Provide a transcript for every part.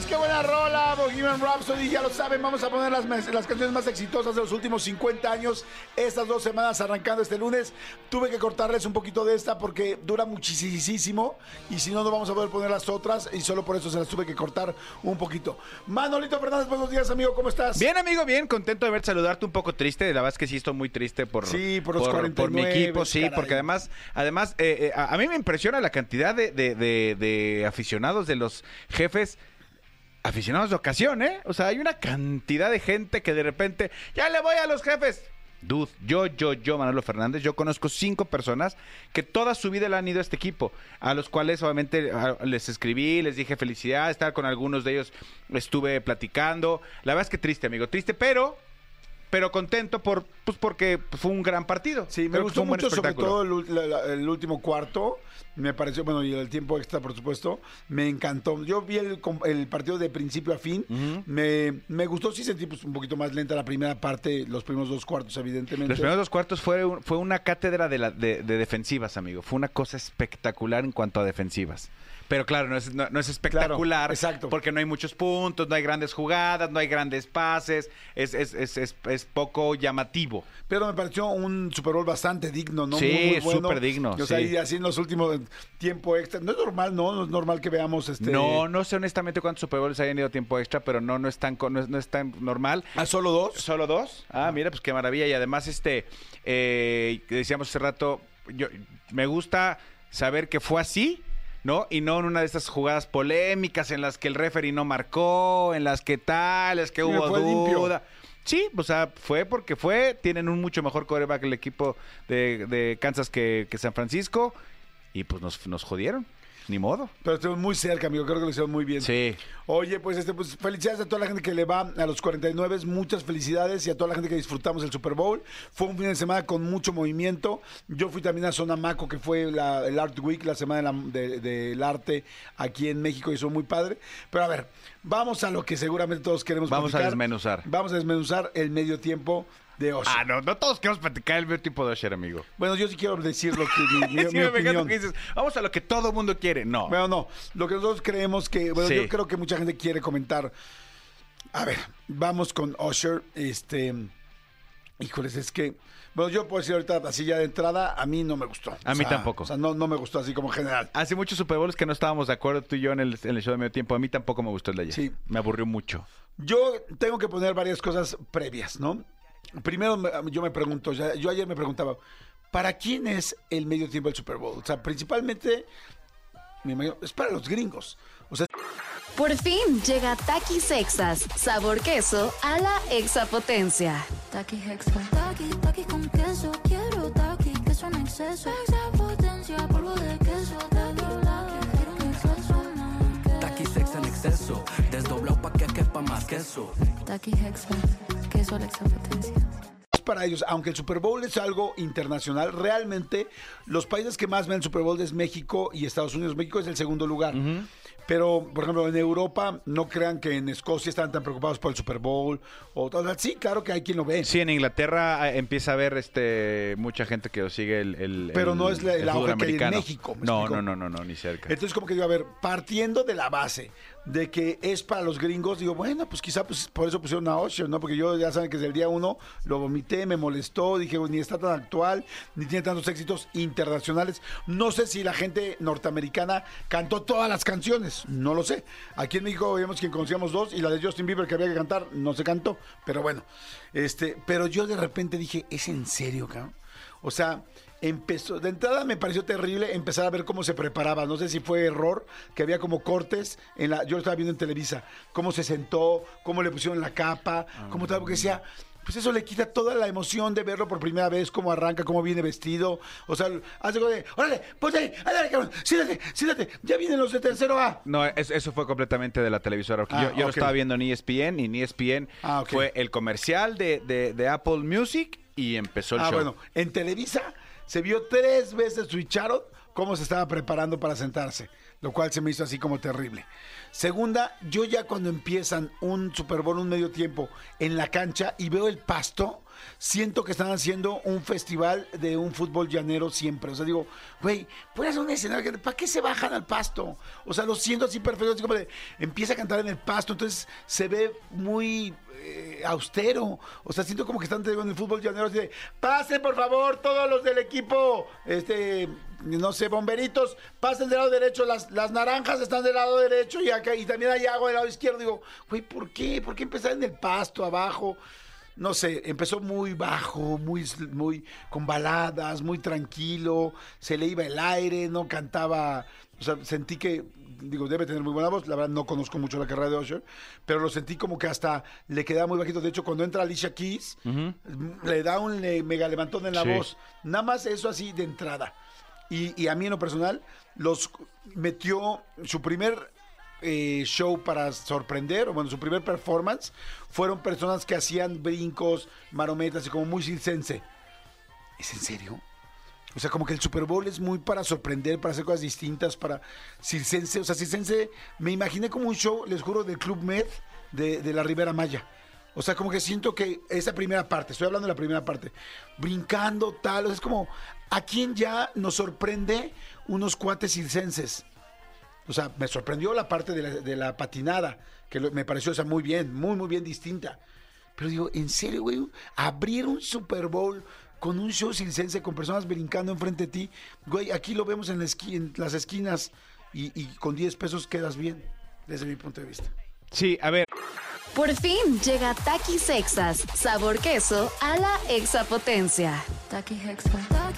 Señores, qué buena rola! Bohemian Rhapsody, ya lo saben, vamos a poner las, las canciones más exitosas de los últimos 50 años. Estas dos semanas arrancando este lunes. Tuve que cortarles un poquito de esta porque dura muchísimo y si no, no vamos a poder poner las otras y solo por eso se las tuve que cortar un poquito. Manolito Fernández, buenos días, amigo, ¿cómo estás? Bien, amigo, bien, contento de verte saludarte un poco triste. La verdad es que sí estoy muy triste por, Sí, por los por mi 49, equipo, sí, caray. porque además, además, eh, eh, a, a mí me impresiona la cantidad de, de- de- de aficionados de los jefes. Aficionados de ocasión, ¿eh? O sea, hay una cantidad de gente que de repente, ya le voy a los jefes. Dude, yo, yo, yo, Manolo Fernández, yo conozco cinco personas que toda su vida le han ido a este equipo, a los cuales obviamente les escribí, les dije felicidades, estar con algunos de ellos estuve platicando. La verdad es que triste, amigo, triste, pero, pero contento por, pues porque fue un gran partido. Sí, me Creo gustó mucho, sobre todo el, ul- la- la- el último cuarto. Me pareció, bueno, y el tiempo extra, por supuesto. Me encantó. Yo vi el, el partido de principio a fin. me, me gustó, sí sentí pues, un poquito más lenta la primera parte, los primeros dos cuartos, evidentemente. Los primeros dos cuartos fue, un- fue una cátedra de, la- de- de defensivas, amigo. Fue una cosa espectacular en cuanto a defensivas. Pero claro, no es, no, no es espectacular. Claro, exacto. Porque no hay muchos puntos, no hay grandes jugadas, no hay grandes pases. Es, es, es, es- es poco llamativo. Pero me pareció un Super Bowl bastante digno, ¿no? Sí, Muy, muy bueno. súper digno, O sea, sí. y así en los últimos tiempo extra. No es normal, ¿no? No es normal que veamos este. No, no sé honestamente cuántos Super Bowls hayan ido a tiempo extra, pero no, no, es, tan, no, es, no es tan normal. ¿A solo dos? ¿Solo dos? Ah, mira, pues qué maravilla. Y además, este, eh, decíamos hace rato, yo, me gusta saber que fue así, ¿no? Y no en una de estas jugadas polémicas en las que el referee no marcó, en las que tal, es que Sí, hubo limpio. duda. Sí, o sea, fue porque fue. Tienen un mucho mejor coreback el equipo de, de Kansas que, que San Francisco. Y pues nos, nos jodieron. Ni modo. Pero estuvo muy cerca, amigo. Creo que lo hicieron muy bien. Sí. Oye, pues este, pues felicidades a toda la gente que le va a los 49, muchas felicidades y a toda la gente que disfrutamos el Super Bowl. Fue un fin de semana con mucho movimiento. Yo fui también a Zona Maco, que fue la- el Art Week, la semana de la- de- del arte aquí en México y eso muy padre. Pero a ver, vamos a lo que seguramente todos queremos Vamos a desmenuzar. Vamos a desmenuzar el medio tiempo de Osher. Ah, no, no todos queremos platicar el medio tipo de Osher, amigo. Bueno, yo sí quiero decir lo que mi, mi- Sí, mi me opinión. que dices, vamos a lo que todo mundo quiere. No. Bueno, no. Lo que nosotros creemos que. Bueno, Sí. yo creo que mucha gente quiere comentar. A ver, vamos con Usher. Este. Híjoles, es que. Bueno, yo puedo decir ahorita, así ya de entrada, a mí no me gustó. A O mí sea, tampoco. O sea, no, no me gustó así como general. Hace muchos Super Bowls que no estábamos de acuerdo tú y yo en el, en el show de medio tiempo. A mí tampoco me gustó el de ayer. Sí. Me aburrió mucho. Yo tengo que poner varias cosas previas, ¿no? Primero, me- yo me pregunto, ya- yo ayer me preguntaba, ¿para quién es el medio tiempo del Super Bowl? O sea, principalmente, me imagino, es para los gringos. O sea, Por fin llega Takis Sexas, sabor queso a la exapotencia. Taki Hexa. Taki, taki con queso. Quiero taki, queso en exceso. Extra potencia, polvo de queso. Taki, quiero un exceso más. Taki sex en exceso, desdoblado pa' que quepa más queso. Taki Hexa. Queso a la exapotencia. es para ellos, aunque el Super Bowl es algo internacional, realmente los países que más ven el Super Bowl es México y Estados Unidos. México es el segundo lugar. Pero, por ejemplo, en Europa, no crean que en Escocia están tan preocupados por el Super Bowl. O, o sea, sí, claro que hay quien lo ve. Sí, en Inglaterra eh, empieza a haber este mucha gente que sigue el, el- Pero el- no es la- el que hay en. México, ¿me No, no, no, no, no, ni cerca. Entonces, como que digo, a ver, partiendo de la base de que es para los gringos, digo, bueno, pues quizá pues, por eso pusieron a Usher, ¿no? Porque yo ya saben que desde el día uno lo vomité, me molestó, dije, ni está tan actual, ni tiene tantos éxitos internacionales. No sé si la gente norteamericana cantó todas las canciones, no lo sé. Aquí en México vimos quien conocíamos dos y la de Justin Bieber que había que cantar no se cantó, pero bueno, este, pero yo de repente dije, ¿es en serio, cabrón? O sea, empezó, de entrada me pareció terrible empezar a ver cómo se preparaba. No sé si fue error, que había como cortes en la, yo lo estaba viendo en Televisa, cómo se sentó, cómo le pusieron la capa, cómo tal, porque decía, pues eso le quita toda la emoción de verlo por primera vez, cómo arranca, cómo viene vestido. O sea, hace como de, órale, ponte ahí, ándale, cabrón, siéntate, siéntate, ya vienen los de tercero A. No, es- eso fue completamente de la televisora. Ah, yo yo estaba viendo ni ESPN, ni ni ESPN. Ah. Fue el comercial de, de- de Apple Music y empezó el Ah, show. bueno, en Televisa se vio tres veces switcharon cómo se estaba preparando para sentarse, lo cual se me hizo así como terrible. Segunda, yo ya cuando empiezan un Super Bowl, un medio tiempo en la cancha y veo el pasto, siento que están haciendo un festival de un fútbol llanero siempre. O sea, digo, güey, puedes hacer un escenario, ¿para qué se bajan al pasto? O sea, lo siento así perfecto, así como de, empieza a cantar en el pasto, entonces se ve muy eh, austero. O sea, siento como que están en el fútbol llanero así de, pasen por favor todos los del equipo, este, no sé, bomberitos, pasen del lado derecho, las, las naranjas están del lado derecho y acá, y también hay agua del lado izquierdo. Digo, güey, ¿por qué? ¿Por qué empezar en el pasto abajo? No sé, empezó muy bajo, muy, muy con baladas, muy tranquilo, se le iba el aire, no cantaba, o sea, sentí que, digo, debe tener muy buena voz, la verdad no conozco mucho la carrera de Usher, pero lo sentí como que hasta le quedaba muy bajito, de hecho cuando entra Alicia Keys, le da un mega levantón en la Sí. voz, nada más eso así de entrada. Y, a mí en lo personal, los metió su primer eh, show para sorprender, o bueno, su primer performance, fueron personas que hacían brincos, marometas y como muy circense. ¿Es en serio? O sea, como que el Super Bowl es muy para sorprender, para hacer cosas distintas, para circense. O sea, circense, me imaginé como un show, les juro, del Club Med de, la Ribera Maya. O sea, como que siento que esa primera parte, estoy hablando de la primera parte, brincando tal, es como, ¿a quién ya nos sorprende unos cuates circenses? O sea, me sorprendió la parte de la, de la patinada, que lo- me pareció esa muy bien, muy, muy bien distinta. Pero digo, ¿en serio, güey? Abrir un Super Bowl con un show circense con personas brincando enfrente de ti. Güey, aquí lo vemos en, la esqui- en las esquinas y, y con 10 pesos quedas bien, desde mi punto de vista. Sí, a ver, Por fin llega Takis Exas, sabor queso a la exapotencia. Taki Hexa.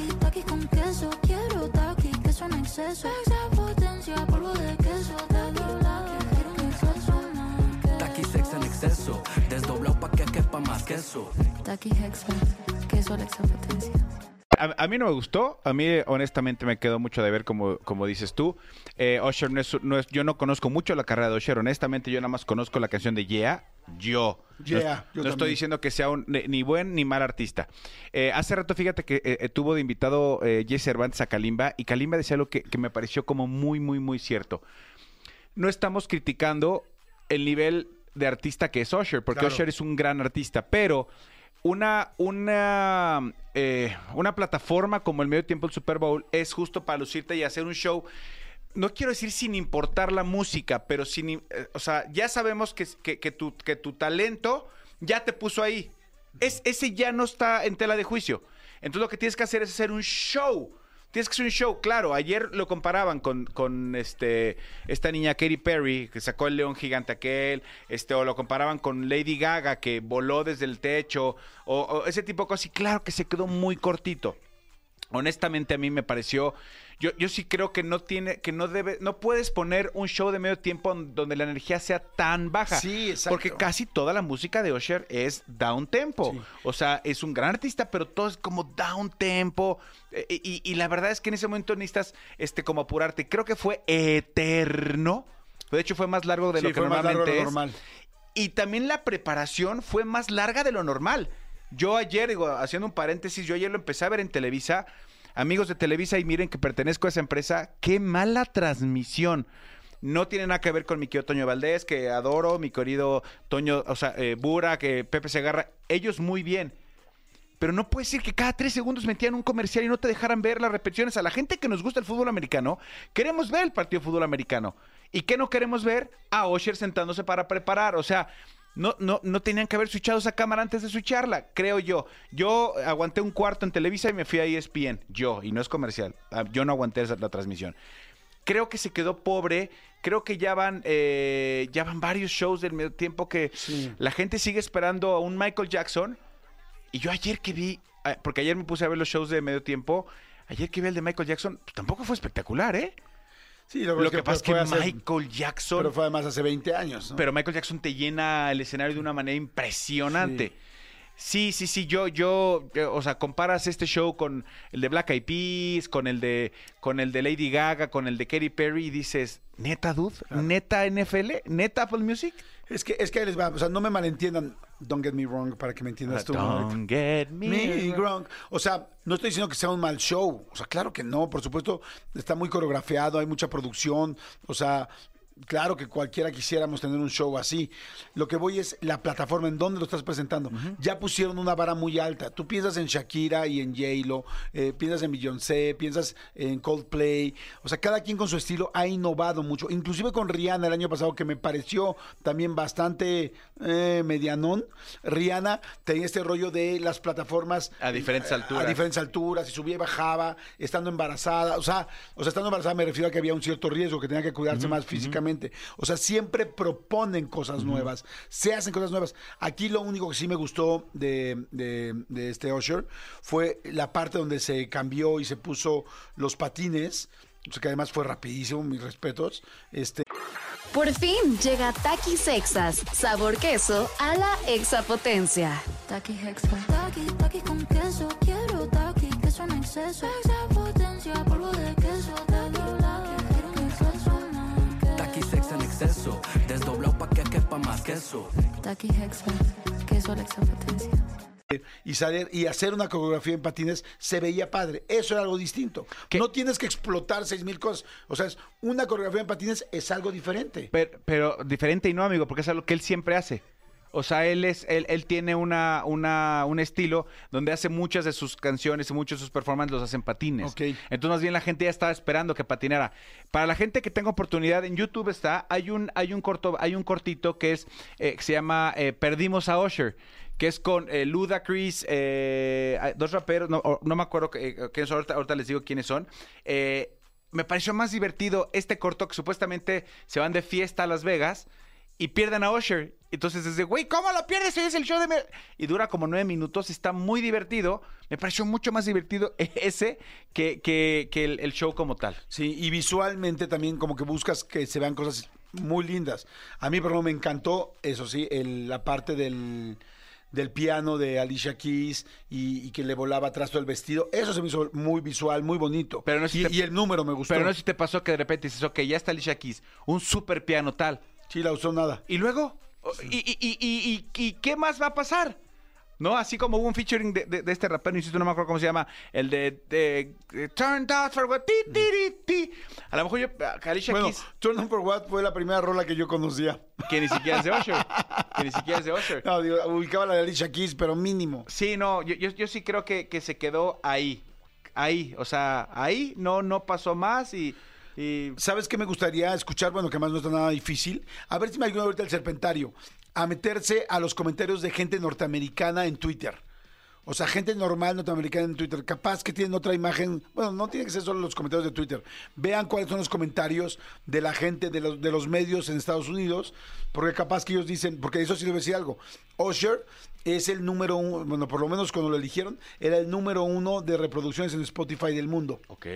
Taki, taki con queso. Quiero taki, queso en exceso. Extra potencia, polvo de queso. Taki, quiero un exceso. Taqui sex en exceso, desdoblado pa' que quepa más queso. Taki Hexa. Queso a la extra potencia. A, a mí no me gustó. A mí, honestamente, me quedó mucho de ver, como, como dices tú. Eh, Usher no es, no es- Yo no conozco mucho la carrera de Usher. Honestamente, yo nada más conozco la canción de Yeah. Yo. No Yeah, es- yo no, estoy diciendo que sea un, ni, buen ni mal artista. Eh, hace rato, fíjate que eh, eh, tuvo de invitado Jesse Cervantes a Kalimba. Y Kalimba decía algo que, que me pareció como muy, muy, muy cierto. No estamos criticando el nivel de artista que es Usher, porque Claro. Usher es un gran artista, pero una, una, eh, una plataforma como el medio tiempo del Super Bowl es justo para lucirte y hacer un show. No quiero decir sin importar la música, pero sin, eh, o sea, ya sabemos que, que, que tu, que tu talento ya te puso ahí. Es, ese ya no está en tela de juicio. Entonces lo que tienes que hacer es hacer un show. Tienes que hacer un show, claro. Ayer lo comparaban con, con este, esta niña Katy Perry, que sacó el león gigante aquel, este, o lo comparaban con Lady Gaga, que voló desde el techo, o, o ese tipo de cosas. Y claro que se quedó muy cortito. Honestamente a mí me pareció, yo, yo sí creo que no tiene, que no debe, no puedes poner un show de medio tiempo donde la energía sea tan baja. Sí, exacto. Porque casi toda la música de Usher es down tempo. Sí. O sea, es un gran artista, pero todo es como down tempo. Eh, Y, y la verdad es que en ese momento necesitas este, como apurarte. Creo que fue eterno. De hecho, fue más largo de Sí, lo que normalmente es. normal. Y también la preparación fue más larga de lo normal. Yo ayer, digo, haciendo un paréntesis, yo ayer lo empecé a ver en Televisa. Amigos de Televisa, y miren que pertenezco a esa empresa. Qué mala transmisión. No tiene nada que ver con mi querido Toño Valdés, que adoro, mi querido Toño, o sea, eh, Bura, que Pepe Segarra. Ellos muy bien. Pero no puede ser que cada tres segundos metían un comercial y no te dejaran ver las repeticiones. A la gente que nos gusta el fútbol americano, queremos ver el partido de fútbol americano. ¿Y qué no queremos ver? A Osher sentándose para preparar. O sea, no, no, no tenían que haber switchado esa cámara antes de switcharla, creo yo. Yo aguanté un cuarto en Televisa y me fui a ESPN. Yo, y no es comercial. Ah, Yo no aguanté esa- la transmisión. Creo que se quedó pobre. Creo que ya van, eh, ya van varios shows del medio tiempo que Sí. la gente sigue esperando a un Michael Jackson. Y yo ayer que vi, ah, porque ayer me puse a ver los shows de medio tiempo, ayer que vi el de Michael Jackson, pues tampoco fue espectacular, ¿eh? Sí, Lo que pasa es que hace- Michael Jackson, Pero pero, fue además hace 20 años, ¿no? Michael Jackson te llena el escenario de una manera impresionante. Sí, sí, sí, yo, yo, eh, o sea, comparas este show con el de Black Eyed Peas, con el de, con el de Lady Gaga, con el de Katy Perry y dices, neta, dude, neta NFL, neta Apple Music. Es que, es que ahí les va, o sea, no me malentiendan, don't get me wrong, para que me entiendas tú. Don't get me, Me wrong. O sea, no estoy diciendo que sea un mal show. O sea, claro que no. Por supuesto, está muy coreografiado, hay mucha producción. O sea, claro que cualquiera quisiéramos tener un show así. Lo que voy es la plataforma en donde lo estás presentando. Ya pusieron una vara muy alta. Tú piensas en Shakira y en J-Lo, eh, piensas en Beyoncé, piensas en Coldplay. O sea, cada quien con su estilo ha innovado mucho. Inclusive con Rihanna el año pasado, que me pareció también bastante eh, medianón. Rihanna tenía este rollo de las plataformas A diferentes eh, alturas. A diferentes alturas, y subía y bajaba, estando embarazada. O sea, o sea, estando embarazada me refiero a que había un cierto riesgo, que tenía que cuidarse más físicamente. O sea, siempre proponen cosas nuevas, se hacen cosas nuevas. Aquí lo único que sí me gustó de, de- de este Usher fue la parte donde se cambió y se puso los patines. O sea, que además fue rapidísimo, mis respetos. Este, Por fin llega Takis Exas, sabor queso a la exapotencia. Taki Hexa. Taki, taki con queso. Quiero taki, queso en exceso. Extra potencia, polvo de queso. Taki, exceso, desdoblado pa' que quepa más queso. Taki Hexa. Queso la y salir y hacer una coreografía en patines se veía padre. Eso era algo distinto. ¿Qué? No tienes que explotar seis mil cosas. O sea, es una coreografía en patines es algo diferente. Pero, pero diferente y no, amigo, porque es algo que él siempre hace. O sea, él es, él, él tiene una, una, un estilo donde hace muchas de sus canciones y muchos de sus performances los hacen patines. Ok. Entonces, más bien la gente ya estaba esperando que patinara. Para la gente que tenga oportunidad, en YouTube está, hay un, hay un corto, hay un cortito que es, eh, que se llama eh, Perdimos a Usher. Que es con eh, Ludacris, eh, hay dos raperos, no, me acuerdo eh, quiénes son, ahorita, ahorita les digo quiénes son. Eh, me pareció más divertido este corto que supuestamente se van de fiesta a Las Vegas y pierden a Usher. Entonces es de, güey, ¿cómo lo pierdes? Hoy es el show de... me-". Y dura como nueve minutos, está muy divertido. Me pareció mucho más divertido ese que, que, que el, el show como tal. Sí, y visualmente también como que buscas que se vean cosas muy lindas. A mí, por ejemplo, me encantó, eso sí, el- la parte del, del piano de Alicia Keys y, y que le volaba atrás todo el vestido. Eso se me hizo muy visual, muy bonito. Pero no sé si y, te- y el número me gustó. Pero no sé si te pasó que de repente dices, ok, ya está Alicia Keys, un super piano tal. Sí, la usó nada. ¿Y luego? ¿Y, y, y, y, y- qué más va a pasar? ¿No? Así como hubo un featuring de, de- de este rapero, insisto, no me acuerdo cómo se llama, el de, de, de Turned Out for What, ti, ti, ti, ti. A lo mejor yo, Alicia Bueno, Keys, Turn On For What fue la primera rola que yo conocía. que ni siquiera es de Usher, que ni siquiera es de Usher. No, digo, ubicaba la de Alicia Keys, pero mínimo. Sí, no, yo, yo, yo sí creo que, que se quedó ahí, ahí, o sea, ahí no, no pasó más y... y ¿Sabes qué me gustaría escuchar? Bueno, que más no está nada difícil. A ver si me ayuda ahorita el serpentario a meterse a los comentarios de gente norteamericana en Twitter. O sea, gente normal norteamericana en Twitter. Capaz que tienen otra imagen. Bueno, no tiene que ser solo los comentarios de Twitter. Vean cuáles son los comentarios de la gente, de los, de los medios en Estados Unidos. Porque capaz que ellos dicen, porque eso sí debe decir algo. Usher es el número uno, bueno, por lo menos cuando lo eligieron, era el número uno de reproducciones en Spotify del mundo. ok.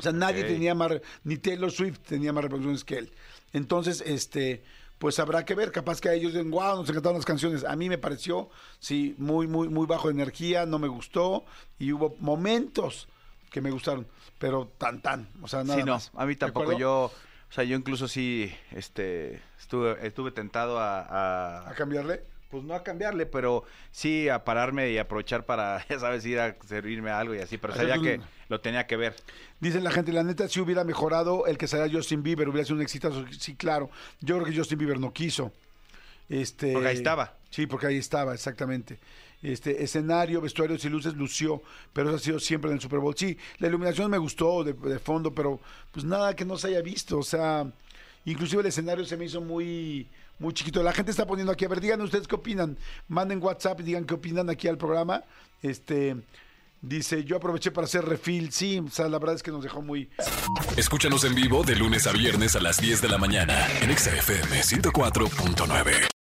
O sea, nadie tenía más, ni Taylor Swift tenía más reproducciones que él. Entonces, este, pues habrá que ver, capaz que a ellos dicen, wow, nos encantaron las canciones. A mí me pareció, sí, muy, muy, muy bajo de energía, no me gustó, y hubo momentos que me gustaron, pero tan, tan, o sea, nada Sí, no, más. a mí ¿De tampoco. Yo, o sea, yo incluso sí, este, estuve, estuve tentado a, a- ¿A cambiarle? Pues no a cambiarle, pero sí a pararme y aprovechar para, ya sabes, ir a servirme algo y así, pero sabía un- que lo tenía que ver. Dice la gente, la neta, si hubiera mejorado el que saliera Justin Bieber, hubiera sido un exitazo. Sí, claro. Yo creo que Justin Bieber no quiso. Este, Porque ahí estaba. Sí, porque ahí estaba, exactamente. Este escenario, vestuarios y luces lució, pero eso ha sido siempre en el Super Bowl. Sí, la iluminación me gustó de, de fondo, pero pues nada que no se haya visto. O sea, inclusive el escenario se me hizo muy, muy chiquito. La gente está poniendo aquí, a ver, díganme ustedes qué opinan. Manden WhatsApp y digan qué opinan aquí al programa. Este dice, yo aproveché para hacer refill. Sí, o sea, la verdad es que nos dejó muy, Escúchanos en vivo de lunes a viernes a las 10 de la mañana en Exa FM 104.9.